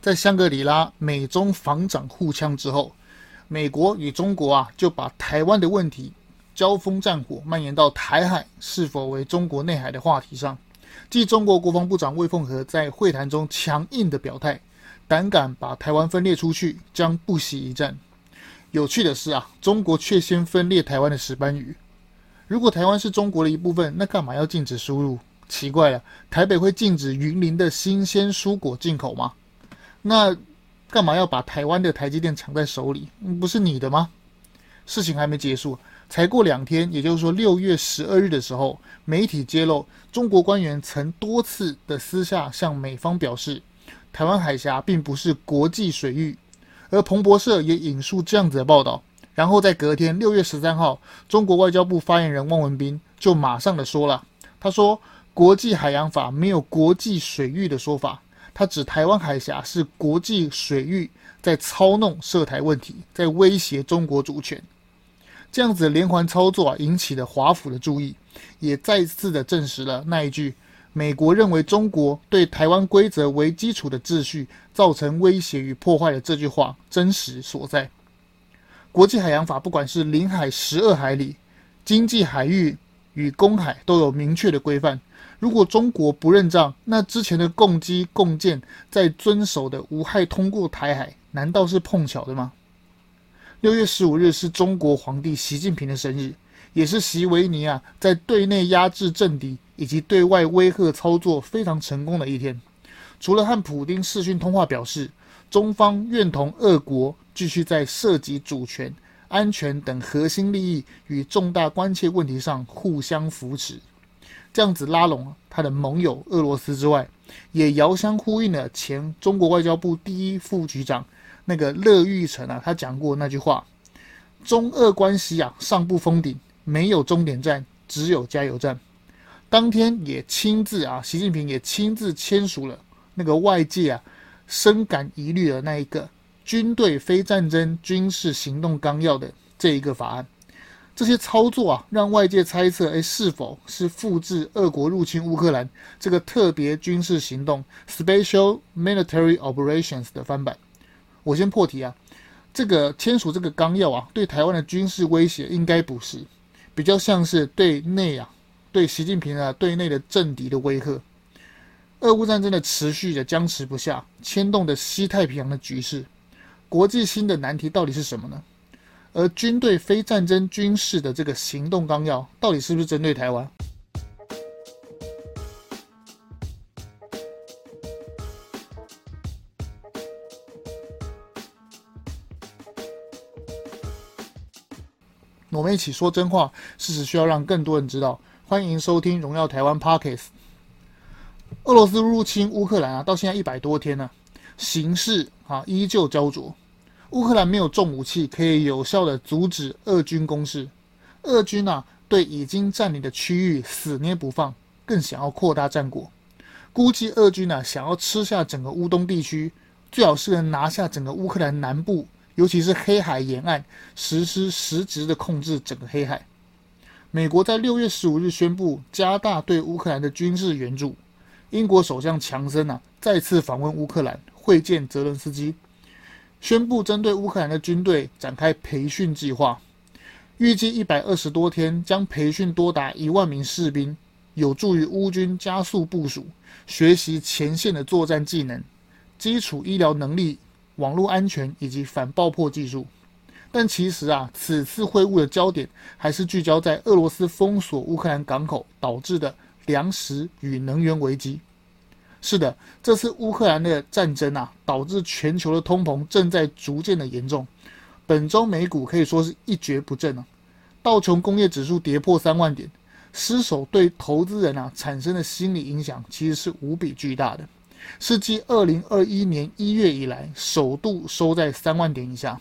在香格里拉美中防长互呛之后，美国与中国啊就把台湾的问题交锋战火蔓延到台海是否为中国内海的话题上。继中国国防部长魏凤和在会谈中强硬的表态，胆敢把台湾分裂出去，将不惜一战。有趣的是啊，中国却先分裂台湾的石斑鱼。如果台湾是中国的一部分，那干嘛要禁止输入？奇怪了，台北会禁止云林的新鲜蔬果进口吗？那干嘛要把台湾的台积电藏在手里？不是你的吗？事情还没结束，才过两天，也就是说六月十二日的时候，媒体揭露中国官员曾多次的私下向美方表示，台湾海峡并不是国际水域。而彭博社也引述这样子的报道，然后在隔天六月十三号，中国外交部发言人汪文斌就马上的说了，他说国际海洋法没有国际水域的说法，他指台湾海峡是国际水域，在操弄涉台问题，在威胁中国主权，这样子连环操作啊，引起了华府的注意，也再次的证实了那一句。美国认为中国对台湾规则为基础的秩序造成威胁与破坏的这句话真实所在。国际海洋法不管是领海十二海里、经济海域与公海都有明确的规范。如果中国不认账，那之前的共机共建在遵守的无害通过台海，难道是碰巧的吗？六月十五日是中国皇帝习近平的生日，也是习维尼啊在对内压制政敌。以及对外威吓操作非常成功的一天，除了和普丁视讯通话表示中方愿同俄国继续在涉及主权、安全等核心利益与重大关切问题上互相扶持，这样子拉拢他的盟友俄罗斯之外，也遥相呼应了前中国外交部第一副局长那个乐玉成啊，他讲过那句话：中俄关系啊上不封顶，没有终点站，只有加油站。当天也亲自啊，习近平也亲自签署了那个外界啊深感疑虑的那一个军队非战争军事行动纲要的这一个法案。这些操作啊，让外界猜测，哎，是否是复制俄国入侵乌克兰这个特别军事行动 （Special Military Operations） 的翻版？我先破题啊，这个签署这个纲要啊，对台湾的军事威胁应该不是，比较像是对内啊。对习近平啊，对内的政敌的威吓，俄乌战争的持续的僵持不下，牵动的西太平洋的局势，国际新的难题到底是什么呢？而军队非战争军事的这个行动纲要，到底是不是针对台湾？我们一起说真话，事实需要让更多人知道。欢迎收听《荣耀台湾》Podcast。俄罗斯入侵乌克兰啊，到现在一百多天了，形势啊依旧焦灼。乌克兰没有重武器可以有效地阻止俄军攻势，俄军啊对已经占领的区域死捏不放，更想要扩大战果。估计俄军啊想要吃下整个乌东地区，最好是能拿下整个乌克兰南部，尤其是黑海沿岸，实施实质的控制整个黑海。美国在六月十五日宣布加大对乌克兰的军事援助。英国首相强森啊再次访问乌克兰，会见泽伦斯基，宣布针对乌克兰的军队展开培训计划，预计一百二十多天将培训多达一万名士兵，有助于乌军加速部署、学习前线的作战技能、基础医疗能力、网络安全以及反爆破技术。但其实啊，此次会晤的焦点还是聚焦在俄罗斯封锁乌克兰港口导致的粮食与能源危机。是的，这次乌克兰的战争啊，导致全球的通膨正在逐渐的严重。本周美股可以说是一蹶不振啊，道琼工业指数跌破三万点，失守对投资人啊产生的心理影响其实是无比巨大的，是继二零二一年一月以来首度收在三万点以下。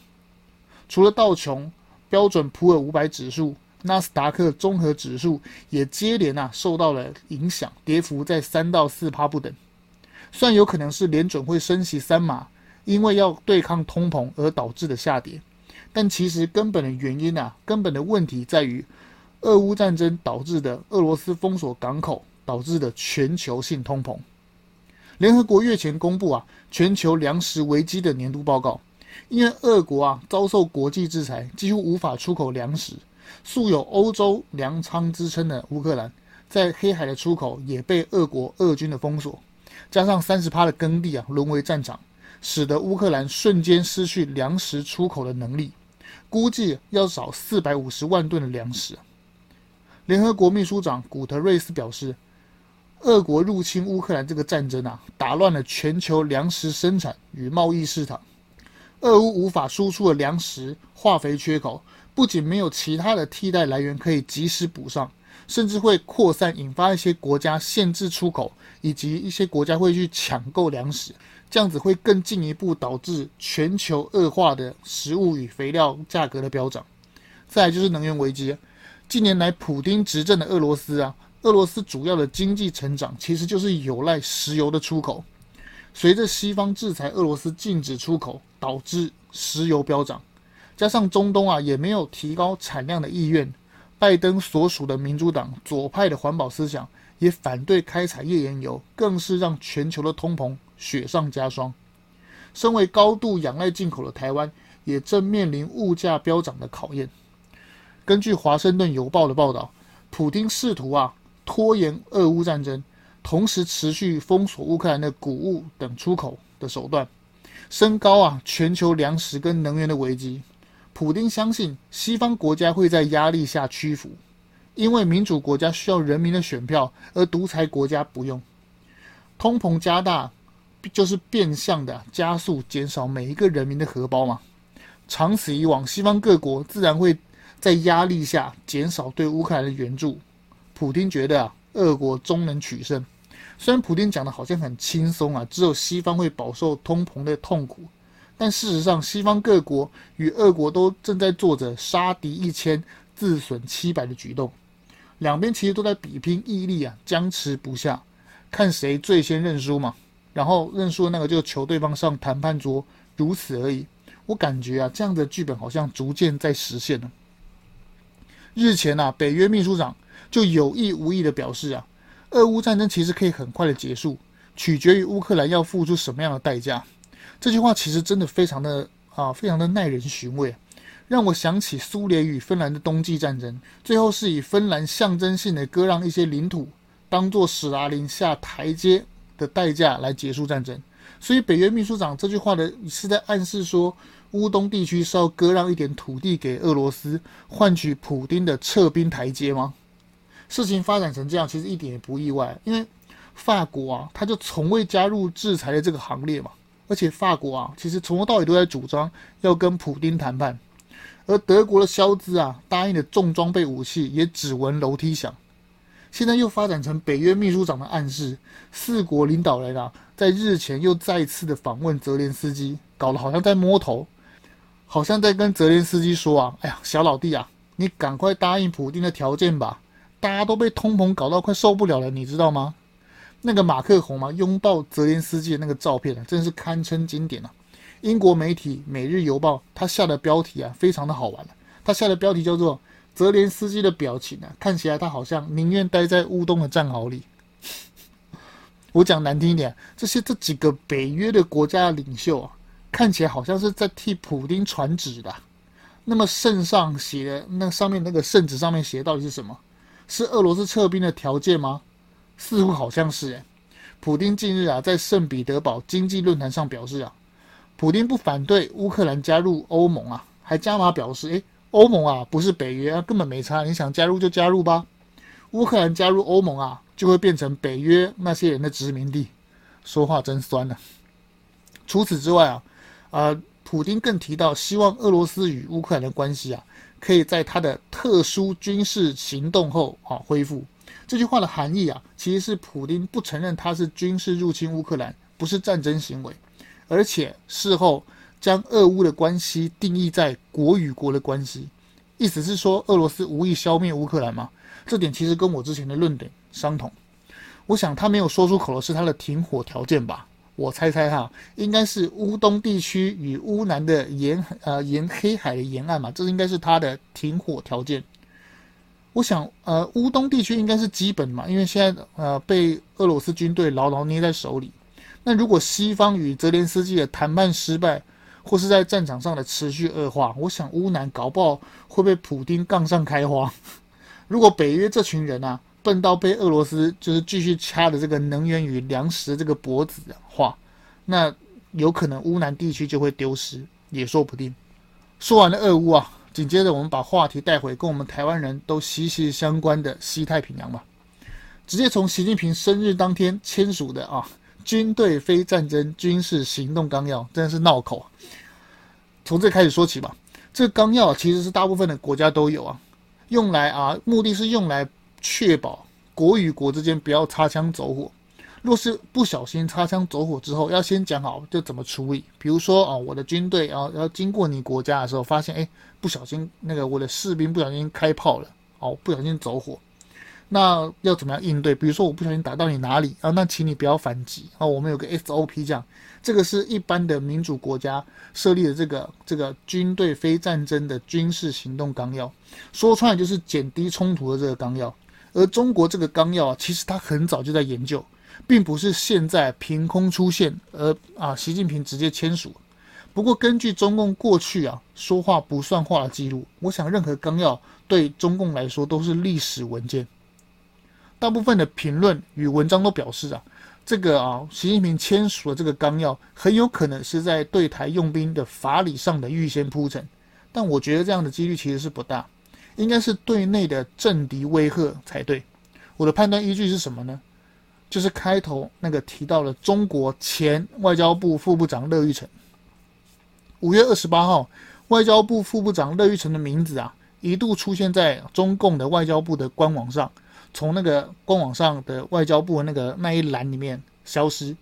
除了道琼、标准普尔五百指数、纳斯达克综合指数也接连啊受到了影响，跌幅在三到四趴不等。虽然有可能是联准会升息三码，因为要对抗通膨而导致的下跌，但其实根本的原因啊，根本的问题在于俄乌战争导致的俄罗斯封锁港口导致的全球性通膨。联合国月前公布啊全球粮食危机的年度报告，因为俄国啊遭受国际制裁，几乎无法出口粮食。素有欧洲粮仓之称的乌克兰，在黑海的出口也被俄国俄军的封锁，加上三十趴的耕地啊沦为战场，使得乌克兰瞬间失去粮食出口的能力，估计要少四百五十万吨的粮食。联合国秘书长古特瑞斯表示，俄国入侵乌克兰这个战争啊，打乱了全球粮食生产与贸易市场，俄乌无法输出的粮食化肥缺口。不仅没有其他的替代来源可以及时补上，甚至会扩散，引发一些国家限制出口，以及一些国家会去抢购粮食，这样子会更进一步导致全球恶化的食物与肥料价格的飙涨。再来就是能源危机，近年来普丁执政的俄罗斯啊，俄罗斯主要的经济成长其实就是有赖石油的出口，随着西方制裁俄罗斯禁止出口，导致石油飙涨。加上中东啊也没有提高产量的意愿，拜登所属的民主党左派的环保思想也反对开采页岩油，更是让全球的通膨雪上加霜。身为高度仰赖进口的台湾，也正面临物价飙涨的考验。根据《华盛顿邮报》的报道，普丁试图啊拖延俄乌战争，同时持续封锁乌克兰的谷物等出口的手段，升高啊全球粮食跟能源的危机。普丁相信西方国家会在压力下屈服，因为民主国家需要人民的选票，而独裁国家不用。通膨加大，就是变相的加速减少每一个人民的荷包嘛。长此以往，西方各国自然会在压力下减少对乌克兰的援助。普丁觉得啊，俄国终能取胜。虽然普丁讲的好像很轻松啊，只有西方会饱受通膨的痛苦。但事实上，西方各国与俄国都正在做着杀敌一千，自损七百的举动，两边其实都在比拼毅力啊，僵持不下，看谁最先认输嘛。然后认输的那个就求对方上谈判桌，如此而已。我感觉啊，这样的剧本好像逐渐在实现了。日前啊，北约秘书长就有意无意的表示啊，俄乌战争其实可以很快的结束，取决于乌克兰要付出什么样的代价。这句话其实真的非常的啊，非常的耐人寻味，让我想起苏联与芬兰的冬季战争，最后是以芬兰象征性的割让一些领土，当做史达林下台阶的代价来结束战争。所以北约秘书长这句话的是在暗示说，乌东地区是要割让一点土地给俄罗斯，换取普丁的撤兵台阶吗？事情发展成这样，其实一点也不意外，因为法国啊，他就从未加入制裁的这个行列嘛。而且法国啊，其实从头到尾都在主张要跟普丁谈判，而德国的肖兹啊，答应的重装备武器也只闻楼梯响。现在又发展成北约秘书长的暗示，四国领导人啊，在日前又再次的访问泽连斯基，搞得好像在摸头，好像在跟泽连斯基说啊，哎呀，小老弟啊，你赶快答应普丁的条件吧，大家都被通膨搞到快受不了了，你知道吗？那个马克宏嘛，拥抱泽连斯基的那个照片啊，真是堪称经典啊！英国媒体《每日邮报》他下的标题啊，非常的好玩。他下的标题叫做“泽连斯基的表情啊，看起来他好像宁愿待在乌东的战壕里。”我讲难听一点，这些这几个北约的国家领袖啊，看起来好像是在替普丁传旨的。那么圣上写的那上面那个圣旨上面写的到底是什么？是俄罗斯撤兵的条件吗？似乎好像是诶，普丁近日啊，在圣彼得堡经济论坛上表示啊，普丁不反对乌克兰加入欧盟啊，还加码表示，诶，欧盟啊不是北约啊，根本没差，你想加入就加入吧。乌克兰加入欧盟啊，就会变成北约那些人的殖民地。说话真酸呢、啊。除此之外啊，呃，普丁更提到，希望俄罗斯与乌克兰的关系啊，可以在他的特殊军事行动后啊恢复。这句话的含义啊，其实是普丁不承认他是军事入侵乌克兰，不是战争行为，而且事后将俄乌的关系定义在国与国的关系，意思是说俄罗斯无意消灭乌克兰吗？这点其实跟我之前的论点相同。我想他没有说出口的是他的停火条件吧？我猜猜哈，应该是乌东地区与乌南的沿呃沿黑海的沿岸嘛，这应该是他的停火条件。我想，呃，乌东地区应该是基本嘛，因为现在呃被俄罗斯军队牢牢捏在手里。那如果西方与泽连斯基的谈判失败，或是在战场上的持续恶化，我想乌南搞不好会被普丁杠上开花。如果北约这群人啊笨到被俄罗斯就是继续掐着这个能源与粮食这个脖子的话，那有可能乌南地区就会丢失，也说不定。说完了俄乌啊，紧接着我们把话题带回跟我们台湾人都息息相关的西太平洋吧。直接从习近平生日当天签署的啊。军队非战争军事行动纲要真的是闹口！从这开始说起吧。这纲要其实是大部分的国家都有啊，用来啊，目的是用来确保国与国之间不要擦枪走火。若是不小心擦枪走火之后，要先讲好就怎么处理。比如说啊，我的军队啊要经过你国家的时候，发现哎，不小心那个我的士兵不小心开炮了，哦，不小心走火。那要怎么样应对？比如说我不小心打到你哪里啊？那请你不要反击啊！我们有个 SOP 这样，这个是一般的民主国家设立的这个这个军队非战争的军事行动纲要，说穿了就是减低冲突的这个纲要。而中国这个纲要啊，其实它很早就在研究，并不是现在凭空出现，而啊习近平直接签署。不过根据中共过去啊说话不算话的记录，我想任何纲要对中共来说都是历史文件。大部分的评论与文章都表示啊，这个啊，习近平签署的这个纲要很有可能是在对台用兵的法理上的预先铺陈，但我觉得这样的几率其实是不大，应该是对内的政敌威吓才对。我的判断依据是什么呢？就是开头那个提到了中国前外交部副部长乐玉成。五月二十八号，外交部副部长乐玉成的名字啊，一度出现在中共的外交部的官网上。从那个官网上的外交部的那个那一栏里面消失，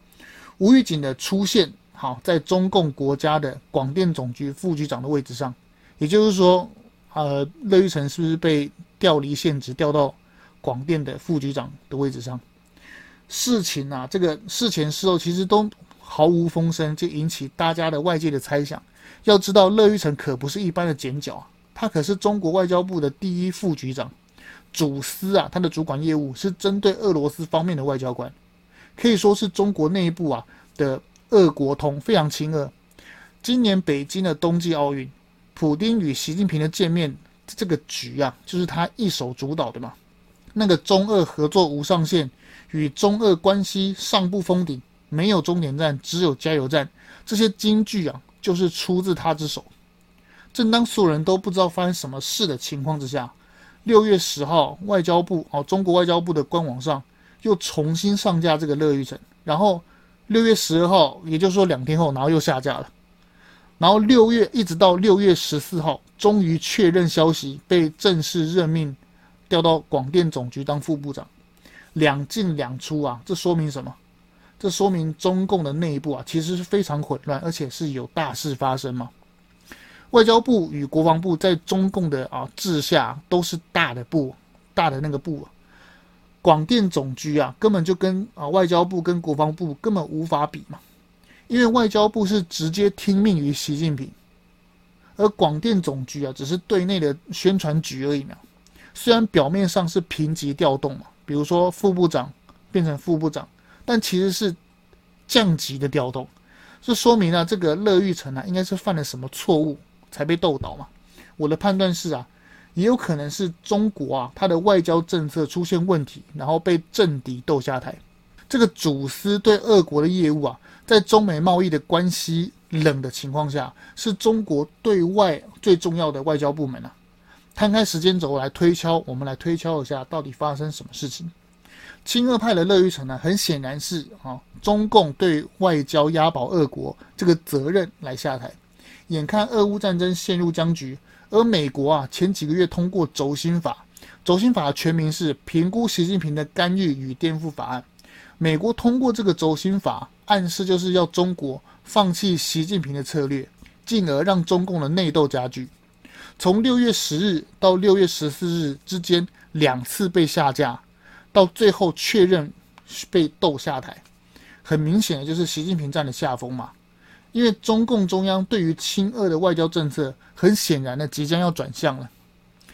无预警的出现，好，在中共国家的广电总局副局长的位置上，也就是说，呃，乐玉成是不是被调离现职，调到广电的副局长的位置上？事情啊，这个事前事后其实都毫无风声，就引起大家的外界的猜想。要知道，乐玉成可不是一般的剪角，他可是中国外交部的第一副局长。主司啊，他的主管业务是针对俄罗斯方面的外交官，可以说是中国内部啊的俄国通非常亲俄。今年北京的冬季奥运，普丁与习近平的见面这个局啊，就是他一手主导的嘛。那个中俄合作无上限，与中俄关系上不封顶，没有终点站，只有加油站，这些金句啊，就是出自他之手。正当所有人都不知道发生什么事的情况之下。六月十号，外交部哦，中国外交部的官网上又重新上架这个乐玉成，然后六月十二号，也就是说两天后，然后又下架了，然后六月一直到六月十四号，终于确认消息，被正式任命调到广电总局当副部长，两进两出啊，这说明什么？这说明中共的内部啊，其实是非常混乱，而且是有大事发生嘛。外交部与国防部在中共的啊治下都是大的部，大的那个部。啊广电总局啊，根本就跟啊外交部跟国防部根本无法比嘛，因为外交部是直接听命于习近平，而广电总局啊只是对内的宣传局而已嘛。虽然表面上是平级调动嘛，比如说副部长变成副部长，但其实是降级的调动，这说明了这个乐玉成啊应该是犯了什么错误。才被斗倒嘛？我的判断是啊，也有可能是中国啊，它的外交政策出现问题，然后被政敌斗下台。这个主司对俄国的业务啊，在中美贸易的关系冷的情况下，是中国对外最重要的外交部门啊。摊开时间轴来推敲，我们来推敲一下，到底发生什么事情？亲俄派的乐玉成呢，很显然是啊，中共对外交押宝俄国这个责任来下台。眼看俄乌战争陷入僵局，而美国啊前几个月通过轴心法，轴心法的全名是评估习近平的干预与颠覆法案。美国通过这个轴心法，暗示就是要中国放弃习近平的策略，进而让中共的内斗加剧。从六月十日到六月十四日之间两次被下架，到最后确认被斗下台，很明显的就是习近平占了下风嘛。因为中共中央对于亲俄的外交政策，很显然的即将要转向了，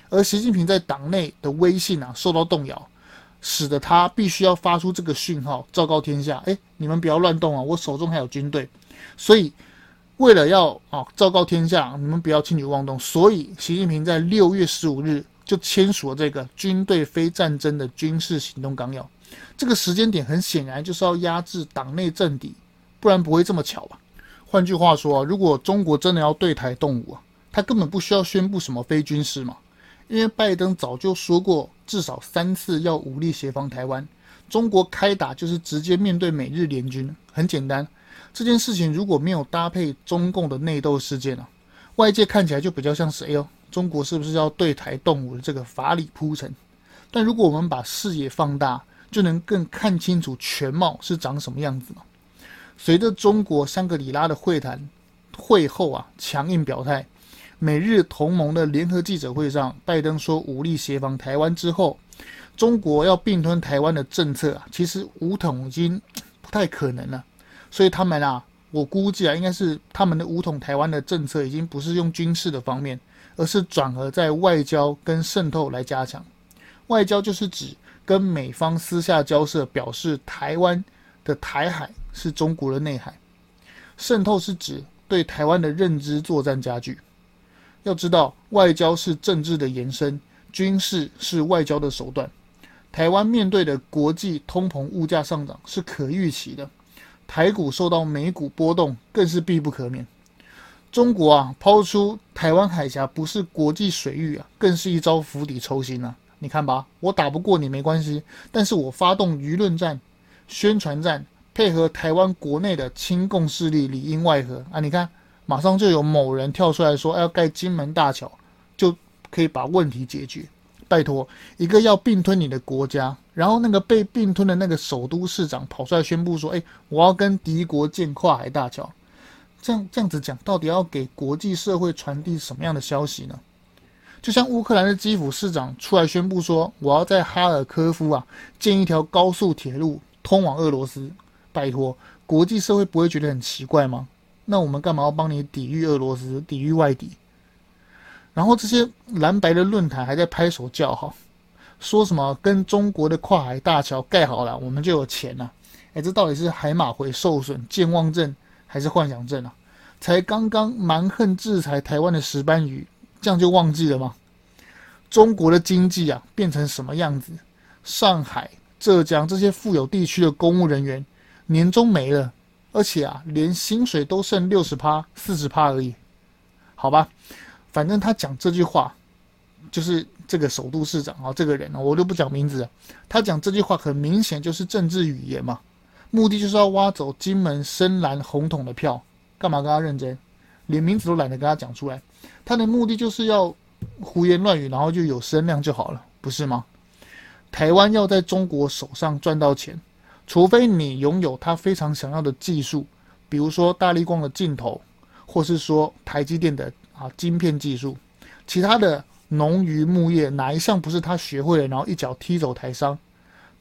而习近平在党内的威信啊受到动摇，使得他必须要发出这个讯号，昭告天下：哎，你们不要乱动啊！我手中还有军队。所以，为了要啊昭告天下，你们不要轻举妄动。所以，习近平在六月十五日就签署了这个军队非战争的军事行动纲要。这个时间点很显然就是要压制党内政敌，不然不会这么巧吧？换句话说啊，如果中国真的要对台动武啊，他根本不需要宣布什么非军事嘛。因为拜登早就说过，至少三次要武力协防台湾。中国开打就是直接面对美日联军，很简单。这件事情如果没有搭配中共的内斗事件啊，外界看起来就比较像是，哎呦，中国是不是要对台动武的这个法理铺陈？但如果我们把视野放大，就能更看清楚全貌是长什么样子嘛。随着中国香格里拉的会谈会后啊，强硬表态。美日同盟的联合记者会上，拜登说武力协防台湾之后，中国要并吞台湾的政策啊，其实武统已经不太可能了。所以他们啊，我估计啊，应该是他们的武统台湾的政策已经不是用军事的方面，而是转而在外交跟渗透来加强。外交就是指跟美方私下交涉，表示台湾的台海是中国的内海；渗透是指对台湾的认知作战加剧。要知道，外交是政治的延伸，军事是外交的手段。台湾面对的国际通膨、物价上涨是可预期的，台股受到美股波动更是必不可免。中国啊，抛出台湾海峡不是国际水域啊，更是一招釜底抽薪啊！你看吧，我打不过你没关系，但是我发动舆论战、宣传战，配合台湾国内的亲共势力里应外合啊！你看。马上就有某人跳出来说：“要盖金门大桥，就可以把问题解决。”拜托，一个要并吞你的国家，然后那个被并吞的那个首都市长跑出来宣布说：“哎，我要跟敌国建跨海大桥。”这样这样子讲，到底要给国际社会传递什么样的消息呢？就像乌克兰的基辅市长出来宣布说：“我要在哈尔科夫啊建一条高速铁路通往俄罗斯。”拜托，国际社会不会觉得很奇怪吗？那我们干嘛要帮你抵御俄罗斯、抵御外敌？然后这些蓝白的论坛还在拍手叫好，说什么跟中国的跨海大桥盖好了，我们就有钱了。哎，这到底是海马回受损、健忘症还是幻想症啊？才刚刚蛮横制裁台湾的石斑鱼，这样就忘记了吗？中国的经济啊变成什么样子？上海、浙江这些富有地区的公务人员年终没了。而且啊，连薪水都剩六十趴、四十趴而已，好吧，反正他讲这句话，就是这个首都市长啊，这个人啊，我就不讲名字了。他讲这句话很明显就是政治语言嘛，目的就是要挖走金门深蓝红统的票，干嘛跟他认真？连名字都懒得跟他讲出来，他的目的就是要胡言乱语，然后就有声量就好了，不是吗？台湾要在中国手上赚到钱。除非你拥有他非常想要的技术，比如说大力光的镜头，或是说台积电的啊晶片技术，其他的农渔牧业哪一项不是他学会了，然后一脚踢走台商？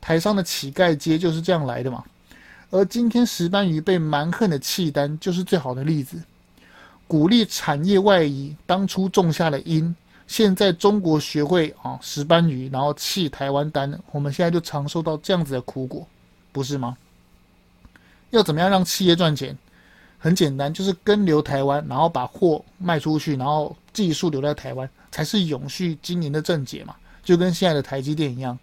台商的乞丐街就是这样来的嘛。而今天石斑鱼被蛮横的弃单，就是最好的例子。鼓励产业外移，当初种下了因，现在中国学会啊石斑鱼，然后弃台湾单，我们现在就尝受到这样子的苦果。不是吗？要怎么样让企业赚钱？很简单，就是根留台湾，然后把货卖出去，然后技术留在台湾，才是永续经营的正解嘛。就跟现在的台积电一样。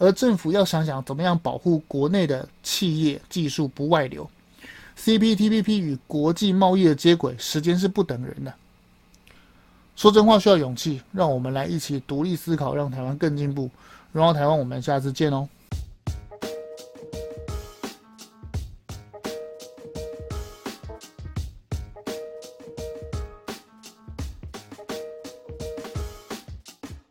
而政府要想想怎么样保护国内的企业技术不外流。CPTPP 与国际贸易的接轨，时间是不等人的。说真话需要勇气，让我们来一起独立思考，让台湾更进步。荣耀台湾，我们下次见哦。